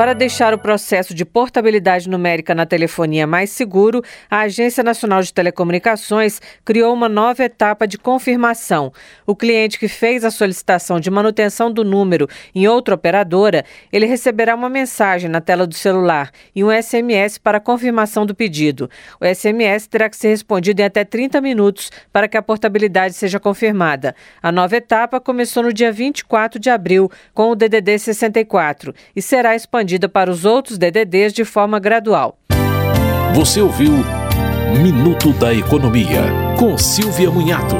Para deixar o processo de portabilidade numérica na telefonia mais seguro, a Agência Nacional de Telecomunicações criou uma nova etapa de confirmação. O cliente que fez a solicitação de manutenção do número em outra operadora, ele receberá uma mensagem na tela do celular e um SMS para confirmação do pedido. O SMS terá que ser respondido em até 30 minutos para que a portabilidade seja confirmada. A nova etapa começou no dia 24 de abril com o DDD 64 e será expandida expandida para os outros DDDs de forma gradual. Você ouviu Minuto da Economia, com Silvia Munhato.